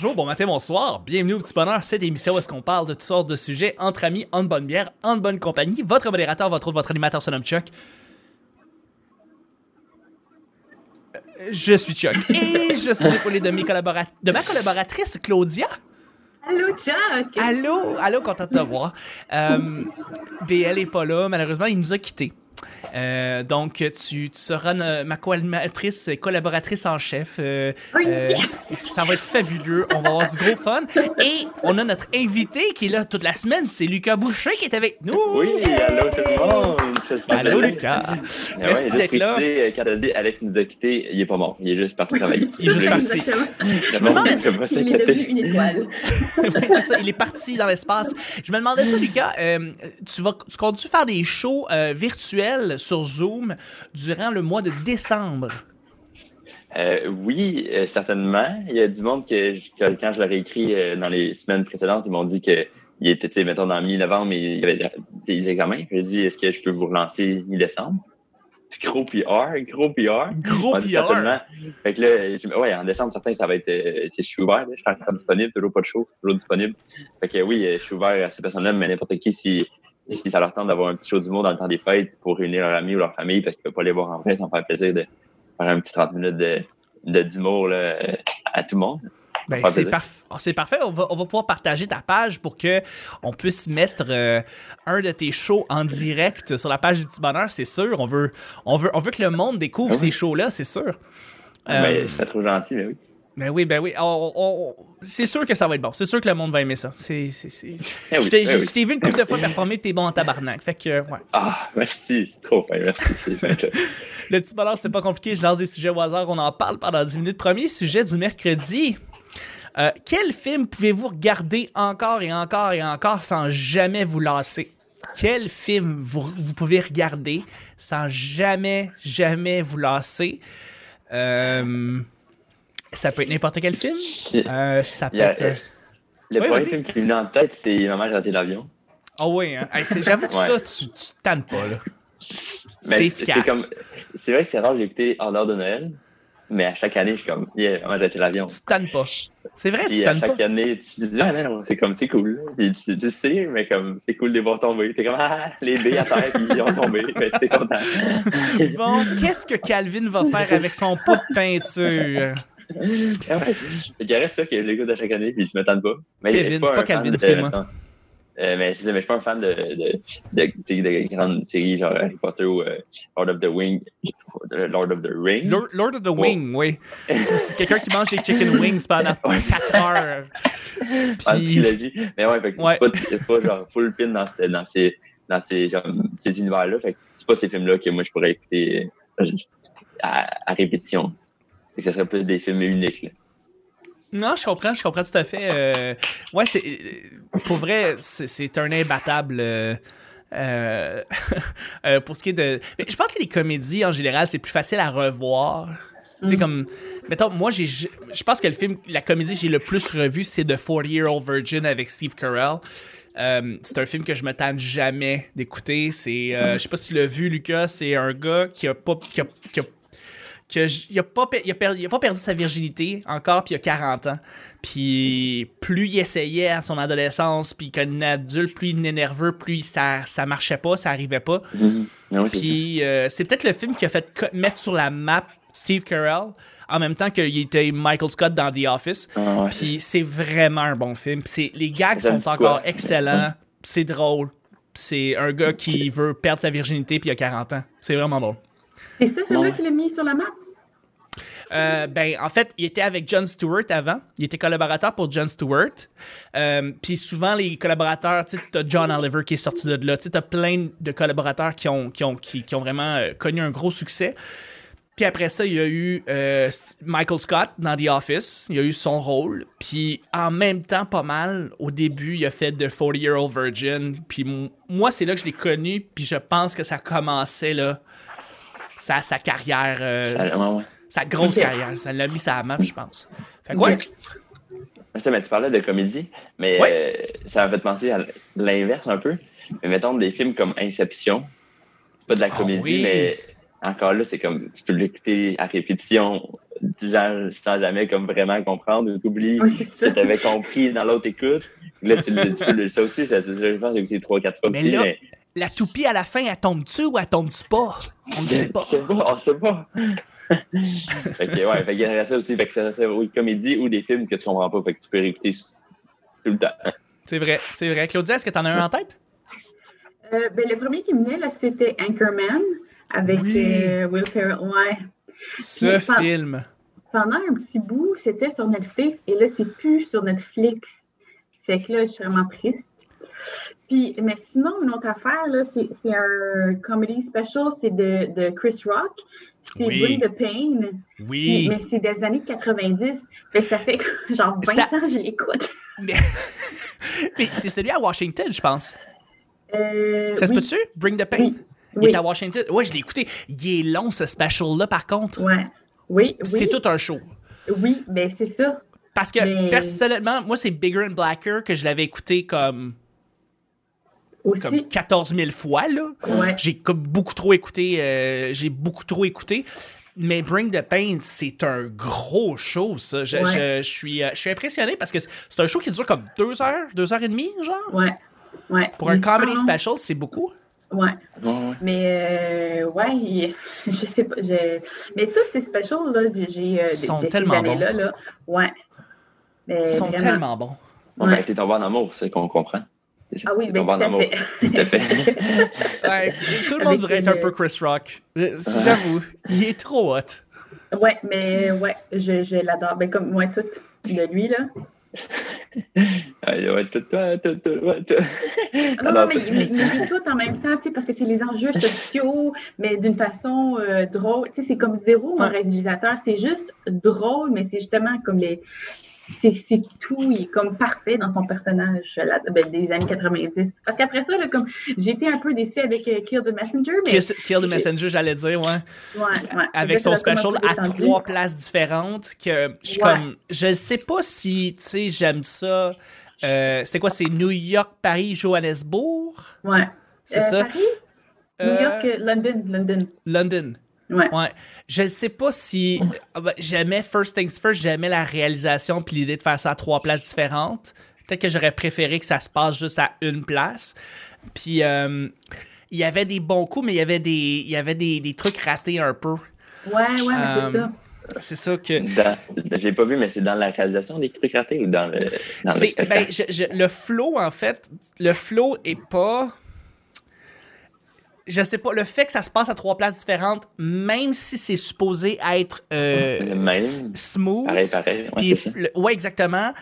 bonjour, bon matin, bonsoir. Bienvenue au Petit Bonheur, cette émission où est-ce qu'on parle de toutes sortes de sujets entre amis, en bonne bière, en bonne compagnie. Votre modérateur, votre autre, votre animateur se nomme Chuck. Je suis Chuck et je suis épaulé de, mes collabora- de ma collaboratrice Claudia. Allô, Chuck! Allô, allô, content de te voir. Euh, BL est pas là, malheureusement, il nous a quittés. Euh, donc, tu, tu seras ma co-animatrice, collaboratrice en chef. Euh, Oh, euh, yes! ça va être fabuleux. On va avoir du gros fun. Et on a notre invité qui est là toute la semaine. C'est Lucas Boucher qui est avec nous. Oui, allô tout le monde. Allô, Lucas. Ah Merci ouais, d'être là. euh, Quand dit Alex nous a quittés, il est pas mort. Il est juste parti travailler. Il est juste parti. Je me demandais ça Il est devenu une étoile. Oui, c'est ça, il est parti dans l'espace. Je me demandais ça, Lucas. euh, tu, vas, tu comptes-tu faire des shows euh, sur Zoom durant le mois de décembre? Euh, oui, euh, certainement. Il y a du monde que, quand je leur ai écrit euh, dans les semaines précédentes, ils m'ont dit que il était, mettons, dans mi-novembre, mais il y avait des examens. J'ai dit, est-ce que je peux vous relancer mi-décembre? Gros PR, gros PR. Gros On PR. certainement. Fait que là, je- ouais, en décembre, certain, ça va être, euh, je suis ouvert, là, je suis encore disponible, toujours pas de show, toujours disponible. Fait que oui, je suis ouvert à ces personnes-là, mais n'importe qui, si, si ça leur tente d'avoir un petit show d'humour dans le temps des fêtes pour réunir leurs amis ou leur famille, parce qu'ils peuvent pas les voir en vrai, ça me fait plaisir de faire un petit 30 minutes de, de d'humour, là, à tout le monde. Ben, c'est, parf- oh, c'est parfait. On va, on va pouvoir partager ta page pour que on puisse mettre euh, un de tes shows en direct sur la page du Petit Bonheur, c'est sûr. On veut, on veut, on veut que le monde découvre Ah oui. ces shows-là, c'est sûr. Euh, Ben, c'est trop gentil, mais oui. Ben oui, ben oui. On- on- on- c'est sûr que ça va être bon. C'est sûr que le monde va aimer ça. C'est, c'est, c'est- Eh oui, je, t'ai, eh oui. vu une couple de fois performer, t'es bon en tabarnak. Fait que, ouais. Ah, merci, c'est trop fin, merci. c'est. Le petit bonheur, c'est pas compliqué. Je lance des sujets au hasard. On en parle pendant 10 minutes. Premier sujet du mercredi. Euh, quel film pouvez-vous regarder encore et encore et encore sans jamais vous lasser? Quel film vous, vous pouvez regarder sans jamais, jamais vous lasser? Euh, ça peut être n'importe quel film. Euh, ça peut a- être. euh, Le Oui, premier film qui m'est venu en tête, c'est Maman, j'ai raté l'avion. Ah oui, hein? Hey, j'avoue que Ouais. ça, tu, tu tannes pas. Là. C'est efficace. C'est vrai que c'est rare de l'écouter en dehors de Noël, mais à chaque année, je suis comme, yeah, Maman, j'ai raté l'avion. Tu tannes pas. C'est vrai, tu Puis à tannes pas. chaque année, tu te dis, ah non, c'est comme, c'est cool. Puis tu, tu sais, mais comme, c'est cool de les voir tomber. T'es comme, ah, les billes à terre, puis ils ont tombé. Que t'es content. Bon, qu'est-ce que Calvin va faire avec son pot de peinture? Qu'il reste ça que je l'écoute à chaque année, puis je me tente pas. Mais Kevin, pas, pas Calvin, de- excuse-moi. non. Euh, mais c'est ça, mais je suis pas un fan de, de, de, de grandes séries genre Harry Potter ou euh, Lord of the Wing, Lord of the Ring. Lord, Lord of the Wing, oui. C'est- quelqu'un qui mange des chicken wings pendant 4 heures. en Puis, trilogie. Mais ouais, fait que Ouais. c'est pas, genre full pin dans, ce- dans ces, dans ces, ces univers-là. Fait que c'est pas ces films-là que moi je pourrais écouter euh, à, à répétition. Fait que ça serait plus des films uniques. Là. non, je comprends, je comprends tout à fait. Euh, ouais, c'est. euh, Pour vrai, c'est- un imbattable. euh, euh, euh, pour ce qui est de. Mais je pense que les comédies, en général, c'est plus facile à revoir. Tu sais, comme. Mettons, moi, j'ai. Je pense que le film, la comédie que j'ai le plus revu, c'est The 40 Year Old Virgin avec Steve Carell. Euh, c'est un film que je me tente jamais d'écouter. C'est, je sais pas si tu l'as vu, Lucas. C'est un gars qui a pas, qui a, qui a- qui a- il a pas, il a per- il a pas perdu sa virginité encore, puis il a 40 ans. Puis plus il essayait à son adolescence, puis est adulte, plus il est nerveux, plus ça, ça marchait pas, ça arrivait pas. Ça. Puis euh, c'est peut-être le film qui a fait mettre sur la map Steve Carell en même temps qu'il était Michael Scott dans The Office. Ah, ouais. Puis c'est vraiment un bon film. Puis c'est- les gags sont encore excellents. C'est drôle. C'est un gars qui veut perdre sa virginité puis il a 40 ans. C'est vraiment bon. C'est ce film-là Ouais. qu'il a mis sur la map? Euh, ben, en fait, il était avec John Stewart avant. Il était collaborateur pour John Stewart. Euh, Puis souvent, les collaborateurs, tu sais, t'as John Oliver qui est sorti de là. Tu sais, t'as plein de collaborateurs qui ont, qui ont, qui, qui ont vraiment euh, connu un gros succès. Puis après ça, il y a eu Michael Scott dans The Office. Il a eu son rôle. Puis en même temps, pas mal, au début, il a fait The 40 Year Old Virgin. Puis moi, c'est là que je l'ai connu. Puis je pense que ça commençait, là, sa, sa carrière. euh, Ça- ouais, ouais. sa grosse carrière. Ça l'a mis sa map, je pense. Fait que ouais. Ça, mais tu parlais de comédie, mais Ouais. euh, ça m'a fait penser à l'inverse un peu. Mais mettons des films comme Inception. C'est pas de la Ah comédie, oui. mais encore là, c'est comme tu peux l'écouter à répétition genre, sans jamais comme vraiment comprendre, ou t'oublies ce que t'avais compris dans l'autre écoute. Là, tu, le- tu peux le- ça aussi, ça, ça, je pense que j'ai écouté trois, quatre fois Mais aussi, là- mais La toupie à la fin, elle tombe-tu ou elle tombe-tu pas? On ne sait pas. Je sais pas, on sait pas. fait que, ouais, fait qu'il y aurait ça aussi. Fait que ça, ça, oui, comédie ou des films que tu comprends pas. Fait que tu peux réécouter tout le temps. C'est vrai, c'est vrai. Claudia, est-ce que t'en as un en tête? Euh, ben, le premier qui me venait, là, c'était Anchorman avec Oui. euh, Will Ferrell. Ouais. Ce film. Pendant un petit bout, c'était sur Netflix et là, c'est plus sur Netflix. Fait que là, je suis vraiment triste. Puis, mais sinon, une autre affaire, là, c'est c'est un comedy special, c'est de, de Chris Rock. C'est Oui. Bring the Pain. Oui. Mais c'est des années 90. Fait que ça fait genre 20 C'est à- ans que je l'écoute. Mais, mais c'est celui à Washington, je pense. Euh, Ça se oui, peut-tu? Bring the Pain? Oui. Il est à Washington. Ouais, je l'ai écouté. Il est long, ce special-là, par contre. Ouais. Oui, C'est oui. tout un show. Oui, ben c'est ça. Parce que, Mais- personnellement, moi, c'est Bigger and Blacker que je l'avais écouté comme, Aussi. comme 14 000 fois, là. Ouais. J'ai comme beaucoup trop écouté. euh, j'ai beaucoup trop écouté. Mais Bring the Pain, c'est un gros show, ça. Je, Ouais. je- je suis, euh, je suis impressionné parce que c'est un show qui dure comme deux heures, deux heures et demie, genre? Ouais. Ouais. Pour un comedy special, c'est beaucoup. Ouais. Ouais, ouais. Mais euh, ouais, je sais pas. je- Mais tous ces specials, là, j'ai. euh, Ils sont tellement années-là, là, ouais. Mais Ils sont vraiment. tellement bons. Bon, Ouais. ben, t'es tombé en amour, c'est qu'on comprend. Ah oui, ben, tout à fait. Tout à fait. Ouais, tout le monde Avec dirait être un peu Chris Rock. J'avoue, il est trop hot. Ouais, mais ouais, je, je l'adore. Ben, comme moi, tout de lui, là. Ouais, ouais, tout, tout, tout, tout, ouais, tout. Non, non, mais, mais, mais tout en même temps, tu sais, parce que c'est les enjeux sociaux, mais d'une façon euh, drôle. Tu sais, c'est comme zéro, mon Ouais. réalisateur. C'est juste drôle, mais c'est justement comme les. C'est tout, il est comme parfait dans son personnage là, ben, des années 90. Parce qu'après ça, là, comme été un peu déçue avec euh, Kill the Messenger, mais. Kill the Messenger, j'allais dire, ouais. Ouais, ouais. Avec son special à trois places différentes, que je suis Ouais. comme. Je sais pas si, tu sais, j'aime ça. Euh, c'est quoi, c'est New York, Paris, Johannesburg? Ouais. C'est Euh, ça? Paris, New York, London, London. London. Ouais. Ouais. Je ne sais pas si. ah ben, J'aimais First Things First, j'aimais la réalisation puis l'idée de faire ça à trois places différentes. Peut-être que j'aurais préféré que ça se passe juste à une place. Puis euh, il y avait des bons coups, mais il y avait des, il y avait des, des trucs ratés un peu. Ouais, ouais, Euh, c'est ça. C'est ça que. Dans- J'ai pas vu, mais c'est dans la réalisation des trucs ratés ou dans le, dans le ben, je- je- le flow, en fait, le flow est pas. Je sais pas, le fait que ça se passe à trois places différentes, même si c'est supposé être euh, le même. smooth, Pareil, pareil. Ouais, le- exactement.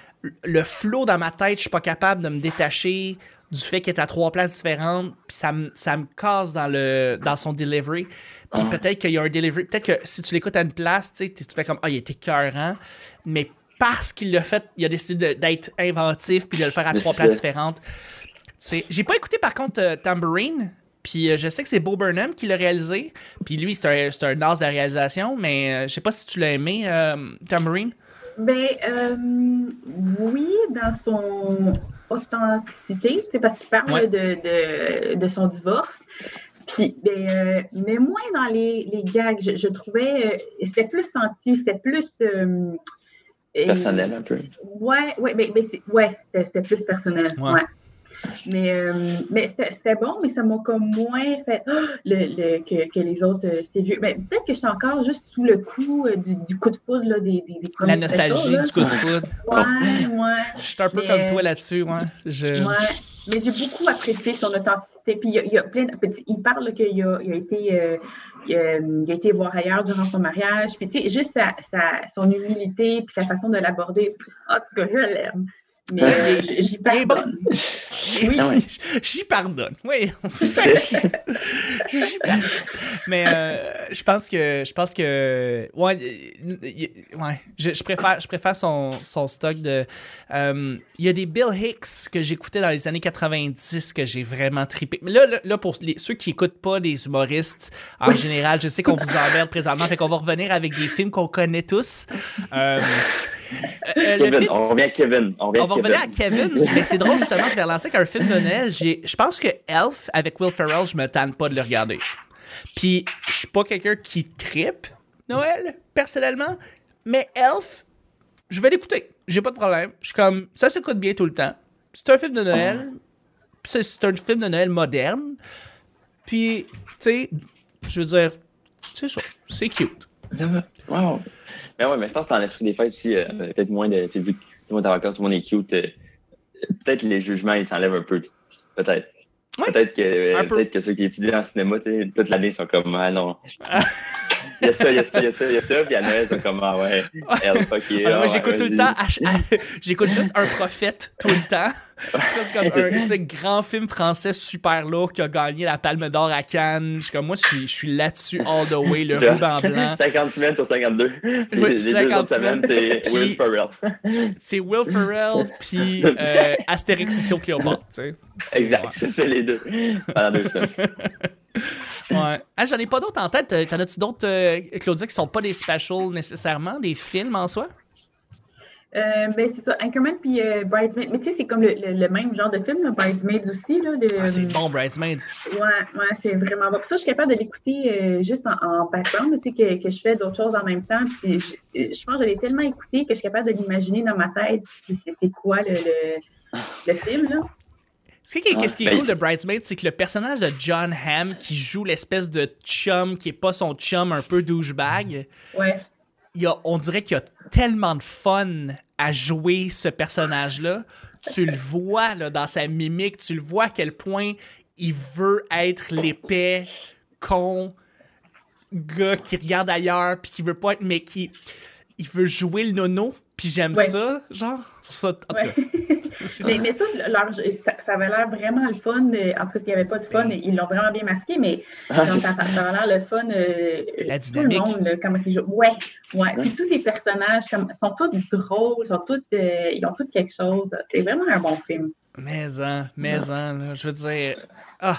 Le flow dans ma tête, je suis pas capable de me détacher du fait qu'il est à trois places différentes, puis ça me, ça me casse dans, le, dans son delivery. Puis Ouais. peut-être qu'il y a un delivery. Peut-être que si tu l'écoutes à une place, tu tu fais comme Ah, il était écœurant. Mais parce qu'il l'a fait, il a décidé d'être inventif puis de le faire à trois places différentes. J'ai pas écouté par contre euh, Tambourine. Puis euh, je sais que c'est Bo Burnham qui l'a réalisé. Puis lui, c'est un, c'est un as de la réalisation. Mais euh, je sais pas si tu l'as aimé, euh, Tambourine. Ben, euh, oui, dans son authenticité, c'est parce qu'il parle Ouais. de, de, de son divorce. Puis, ben, euh, mais moins dans les, les gags. Je, je trouvais, euh, c'était plus senti, c'était plus. Personnel un peu. Ouais, ouais, ben, ben, c'est- ouais, c'était c'était plus personnel. Ouais. Ouais. Mais, euh, mais c'était c'était bon, mais ça m'a comme moins fait Ah! le, le- que, que les autres, euh, c'est vieux. Ben, Peut-être que je suis encore juste sous le coup euh, du, du coup de foudre là, des, des, des La nostalgie du coup de foudre. Ouais, ouais. Je suis un peu Mais- comme toi là-dessus, ouais. Je... Ouais, mais j'ai beaucoup apprécié son authenticité. Puis il y a, il y a plein de, petit- Il parle qu'il a, il a été. euh, il a été voir ailleurs durant son mariage. Puis, tu sais, juste sa, sa- son humilité, puis sa façon de l'aborder. En tout cas, je l'aime. Mais j'y pardonne. Oui, Ah ouais. j'y pardonne. Oui. J'y pardonne. Mais euh, je pense que je pense que ouais, euh, ouais, je, je préfère je préfère son, son stock de euh, il y a des Bill Hicks que j'écoutais dans les années 90 que j'ai vraiment trippé. Mais là là, là, pour les, ceux qui écoutent pas les humoristes en général, je sais qu'on vous emmerde présentement, fait qu'on va revenir avec des films qu'on connaît tous. Euh, euh, le Kevin, film- on revient à Kevin. On revient on va à revenir à Kevin. Mais c'est drôle justement, je vais relancer avec un film de Noël. J'ai- Je pense que Elf avec Will Ferrell, je me tanne pas de le regarder. Puis je suis pas quelqu'un qui trippe Noël, personnellement, Mais Elf, je vais l'écouter. J'ai pas de problème. Je suis comme, ça s'écoute bien tout le temps. C'est un film de Noël. C'est c'est un film de Noël moderne. Puis, tu sais, je veux dire, c'est ça. C'est cute. Wow. Mais ouais, mais je pense que dans l'esprit des fêtes aussi, euh, peut-être moins de. Tu sais, vu que tout le monde est en vacances, tout le monde est cute, euh, peut-être les jugements, ils s'enlèvent un peu. Peut-être. Ouais, peut-être que, euh, un peu. peut-être que ceux qui étudient en cinéma, toute l'année, sont comme, ah non. Il y a ça, il y a ça, il y a ça, il y a ça, puis sont comme, ah ouais, elle, fuck yeah, Alors, moi, ouais, j'écoute tout le temps. j'écoute juste un prophète tout le temps. C'est comme, comme un grand film français super lourd qui a gagné la Palme d'Or à Cannes. Je suis comme moi, je suis, je suis là-dessus all the way, le ruban blanc. 50 semaines sur 52. les les 50 deux autres semaines, c'est. Will Ferrell. C'est Will Ferrell puis euh, Astérix Mission Cléopâtre. C'est- Exact, c'est ça les deux. Pendant deux semaines. Ouais. Ah, J'en ai pas d'autres en tête. Euh, T'en as-tu d'autres, euh, Claudia, qui sont pas des specials nécessairement, des films en soi? Euh, ben, c'est ça, Anchorman puis euh, Bridesmaids. Mais tu sais, c'est comme le, le- le même genre de film, là, Bridesmaids aussi. Là, de, Ah, c'est bon, Bridesmaids. Ouais, ouais, c'est vraiment bon. Puis ça, je suis capable de l'écouter euh, juste en, en background, tu sais, que, que je fais d'autres choses en même temps. Puis je, je pense que je l'ai tellement écouté que je suis capable de l'imaginer dans ma tête. Puis c'est, c'est quoi le, le, le film, là? Ce qui, est- Ouais. ce qui est Ben, cool de Bridesmaids, c'est que le personnage de John Hamm, qui joue l'espèce de chum qui est pas son chum un peu douchebag, Ouais, il y a, on dirait qu'il y a tellement de fun à jouer ce personnage-là. Tu le vois là, dans sa mimique, tu le vois à quel point il veut être l'épais, con, gars qui regarde ailleurs, puis qui veut pas être, mais qui il veut jouer le nono, puis j'aime Ouais. ça, genre, ça, en tout ouais. cas. Mais, mais tout, leur, ça, ça avait l'air vraiment le fun. euh, En tout cas, s'il n'y avait pas de fun, ils l'ont vraiment bien masqué, mais Ah, ça, ça avait l'air le fun. euh, La tout dynamique. le monde, là, comment ils jouent. Ouais, ouais. Puis tous les personnages comme, sont tous drôles, sont tous, euh, ils ont tous quelque chose. C'est vraiment un bon film. Mais en, mais en, là, je veux dire. Ah!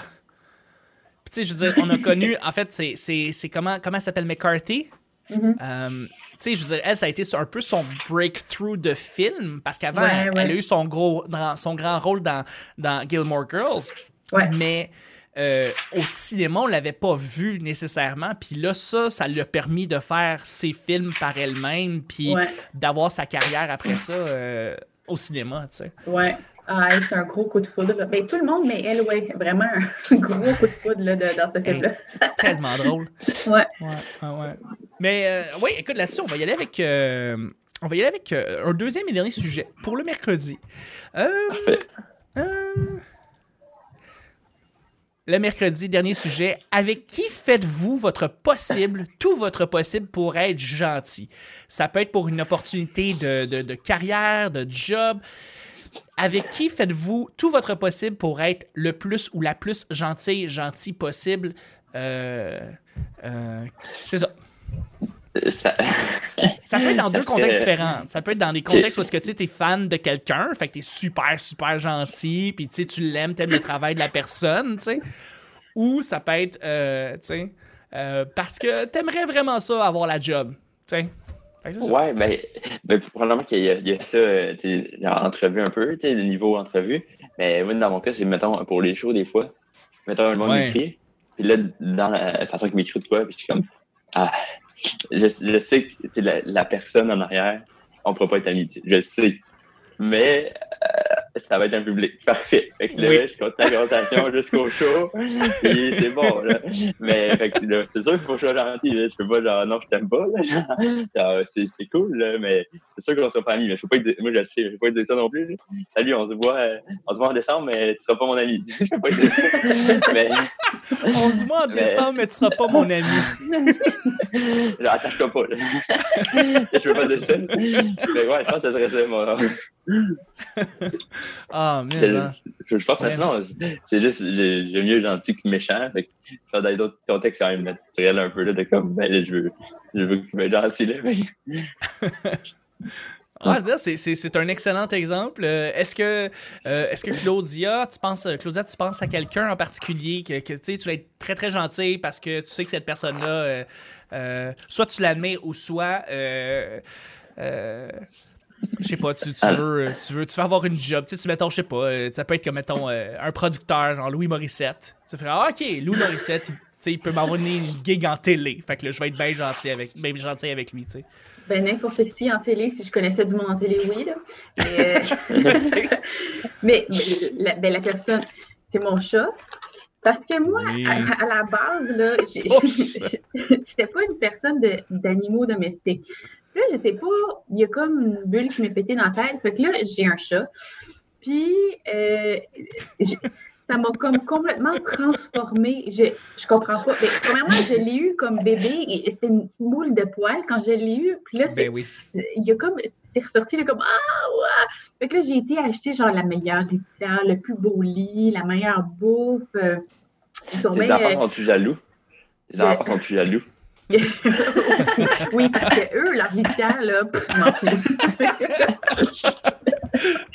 Puis, tu sais, je veux dire, on a connu. En fait, c'est- comment, comment elle s'appelle McCarthy? Mhm. Euh, tu sais, je veux dire, elle, ça a été un peu son breakthrough de film, parce qu'avant, Ouais, elle, ouais. elle a eu son, gros, dans- son grand rôle dans, dans Gilmore Girls, Ouais. mais euh, au cinéma, on l'avait pas vu nécessairement, puis là, ça, ça lui a permis de faire ses films par elle-même, puis Ouais. d'avoir sa carrière après ça euh, au cinéma, tu sais. Ouais. Ah, elle, c'est un gros coup de foudre. Ben, tout le monde, mais elle, ouais, vraiment un gros coup de foudre là, de- dans ce film-là. Tellement drôle. Ouais. Ouais, ouais, ouais. Mais euh, oui, écoute, là-dessus, on va y aller avec, euh, on va y aller avec euh, un deuxième et dernier sujet pour le mercredi. Euh, Parfait. euh, le mercredi, dernier sujet. Avec qui faites-vous votre possible, tout votre possible pour être gentil? Ça peut être pour une opportunité de, de- de carrière, de job. Avec qui faites-vous tout votre possible pour être le plus ou la plus gentille, gentil possible? Euh, euh, c'est ça. Ça- Ça peut être dans deux contextes différents. Ça peut être dans des contextes où est-ce que tu es fan de quelqu'un, fait que tu es super, super gentil, puis tu sais, tu l'aimes, tu aimes le travail de la personne, tu sais. Ou ça peut être, euh, tu sais, parce que tu aimerais vraiment ça, avoir la job, tu sais. Ouais, ben, ben probablement qu'il y, a- il y a ça, euh, tu entrevue un peu, tu le niveau entrevue. Mais moi, dans mon cas, c'est, mettons, pour les shows, des fois, mettons, le monde Ouais. m'écrit, puis là, dans la façon qu'il m'écrit de quoi, puis je suis comme, ah, je, je sais que tu sais, la, la personne en arrière, on pourra pas être amis, je le sais. Mais euh, ça va être un public parfait. Fait que là, Oui. je compte la conversation jusqu'au show, puis c'est bon, là. Mais c'est sûr qu'il faut que je sois gentil, là. Je peux pas, genre, non, je t'aime pas, là. C'est, cool, là, mais c'est sûr qu'on sera pas amis. Mais je peux pas dire, moi, je sais, je peux pas dire ça non plus. Salut, on se voit, euh, on se voit en décembre, mais tu seras pas mon ami. je peux pas dire ça. mais, 11 mois en Mais- décembre, mais tu seras pas mon ami. genre, attache-toi pas, là. je peux pas dire ça. Mais ouais, je pense que ça serait ça, moi. Ah, mais hein. Je, je pense que sinon, c'est juste, j'ai j'ai mieux gentil que méchant. Fait que, dans les autres contextes, c'est quand même naturel un peu, là, de comme, ben, je veux, je veux qu'il soit gentil, là. mais- Ah, c'est- un excellent exemple. Euh, Est-ce que, euh, est-ce que Claudia, tu penses, euh, Claudia, tu penses à quelqu'un en particulier que, que, tu tu vas être très très gentil parce que tu sais que cette personne-là, euh, soit tu l'admets ou soit, je sais pas, tu, tu Ah. veux, tu veux, tu veux avoir une job. Tu sais, tu mettons, je sais pas, euh, ça peut être comme mettons euh, un producteur, genre Louis Morissette. Tu ferais, ah, ok, Louis Morissette, il, sais, il peut m'envoyer une gig en télé. Fait que là, je vais être bien gentil avec, bien gentil avec lui, tu sais. Ben, n'importe qui en télé, si je connaissais du monde en télé, oui. Là. Mais, euh, mais, mais la, ben, la personne, c'est mon chat. Parce que moi, Oui. à, à la base, là, j'étais pas une personne de- d'animaux domestiques. Puis Là, je sais pas, il y a comme une bulle qui m'est pété dans la tête. Fait que là, j'ai un chat. Puis, euh, ça m'a comme complètement transformée. Je, je comprends pas. Mais, premièrement, je l'ai eu comme bébé et c'était une petite boule de poils quand je l'ai eu. Puis là, c'est Ben oui. il y a comme, c'est ressorti là, comme Ah, ouais! Fait que là, j'ai été acheter genre la meilleure litière, le plus beau lit, la meilleure bouffe. euh, enfants euh, sont-tu jaloux? Tes enfants sont-tu jaloux? Oui, parce que eux, leur litière, là, pff.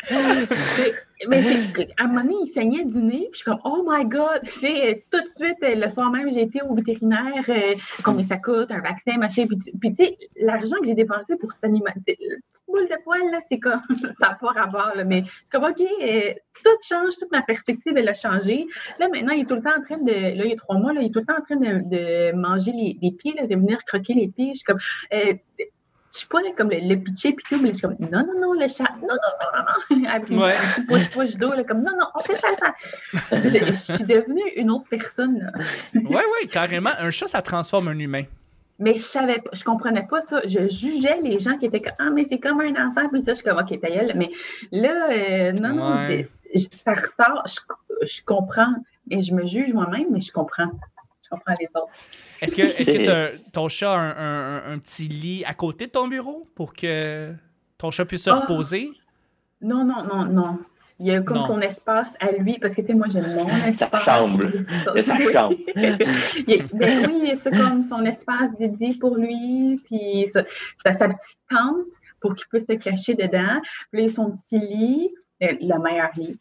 Mais c'est, à un moment donné, il saignait du nez, puis je suis comme, oh my god! Sais, tout de suite, euh, le soir même, j'ai été au vétérinaire, euh, combien ça coûte, un vaccin, machin. Puis, puis tu sais, l'argent que j'ai dépensé pour cet animal, c'est- petite boule de poil, là, c'est comme, ça n'a pas rapport, là, mais je suis comme, OK, euh, tout change, toute ma perspective, elle a changé. Là, maintenant, il est tout le temps en train de, là, il y a trois mois, là, il est tout le temps en train de, manger les, les pieds, là, de venir croquer les pieds. Je suis comme, euh, je suis pas comme le, le pitcher puis tout, mais je suis comme non, non, non, le chat, non, non, non, non, non. Avec Ouais. un petit push-push d'eau, là, comme non, non, on fait pas ça. je, je suis devenue une autre personne, là. Ouais, ouais, carrément. Un chat, ça transforme un humain. Mais je savais pas, je comprenais pas ça. Je jugeais les gens qui étaient comme Ah, mais c'est comme un enfant, puis ça, je suis comme OK, ta gueule. Mais là, euh, non, non, Ouais. ça ressort, je, je comprends. Et je me juge moi-même, mais je comprends. Je comprends les autres. Est-ce que, est-ce que ton chat a un, un- un petit lit à côté de ton bureau pour que ton chat puisse se Ah. reposer? Non, non, non, non. Il y a comme Non. son espace à lui, parce que tu sais, moi, j'aime mon espace. chambre. Il y a sa Oui. chambre. Il y a- ben oui, c'est comme son espace dédié pour lui, puis ça, ça a sa petite tente pour qu'il puisse se cacher dedans. Puis là, il y a son petit lit, le meilleur lit.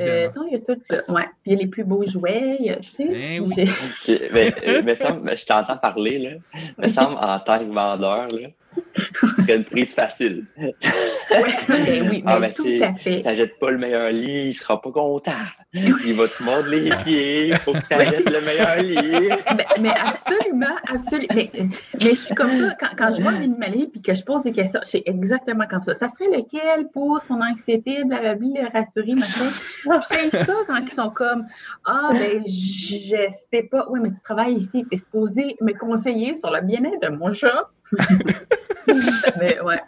Euh, non, il y a tout ça. Ouais. Puis il y a les plus beaux jouets, il y a, tu sais. Ben oui. Mais, euh, me semble, je t'entends parler, là. Me semble, en tant que vendeur, là, ce serait une prise facile. Ouais, ben oui, Ah, mais tout à Si fait. t'achètes pas le meilleur lit, il sera pas content. Il va te mordre les pieds, il faut que t'achètes le meilleur lit. Mais, mais absolument, absolument. Mais, mais je suis comme ça, quand, quand je vois un animalier puis que je pose des questions, c'est exactement comme ça. Ça serait lequel pour son anxiété, blablabla, le rassurer, machin. J'ai ça quand ils sont comme Ah, ben, je sais pas. Oui, mais tu travailles ici, tu es supposé me conseiller sur le bien-être de mon chat. mais ouais.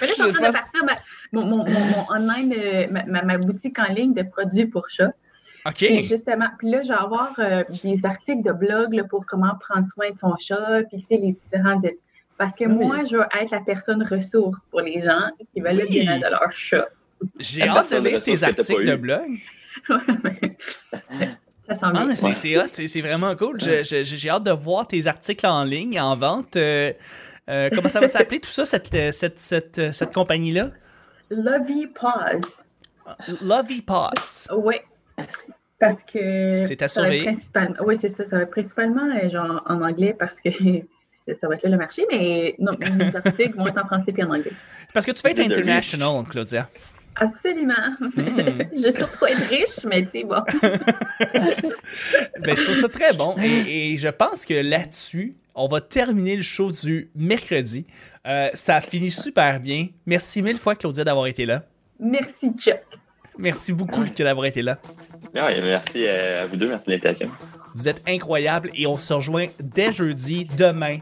Mais là, je suis en train de partir ma- mon, mon, mon, mon online, euh, ma, ma- ma boutique en ligne de produits pour chats. OK. Et justement, puis là, je vais avoir euh, des articles de blog là, pour comment prendre soin de son chat, puis tu sais, les différentes étapes. Parce que Oui. moi, je veux être la personne ressource pour les gens qui veulent le bien-être de leur chat. J'ai hâte de lire tes articles de blog. Ça sent Ah, bien. c'est hot, c'est vraiment cool. Je- je- J'ai hâte de voir tes articles en ligne, en vente. Euh, euh, comment ça va s'appeler tout ça, cette, euh, cette, cette, cette compagnie-là? Lovey Paws. Lovey Paws. Oui. Parce que. C'est à principalement- Oui, c'est ça. Ça va être principalement genre, en anglais parce que ça va être là le marché, mais non, mes articles vont être en français et en anglais. Parce que tu vas être international, Claudia. Absolument. Hmm. je suis surtout être riche, mais tu sais, bon. Ben, je trouve ça très bon et, et je pense que là-dessus, on va terminer le show du mercredi. Euh, ça finit super bien. Merci mille fois, Claudia, d'avoir été là. Merci, Chuck. Merci beaucoup, Lucas, d'avoir été là. Ouais, merci euh, à vous deux, merci de l'invitation. Vous êtes incroyables et on se rejoint dès jeudi, demain,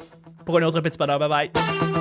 pour un autre petit bonheur. Bye bye.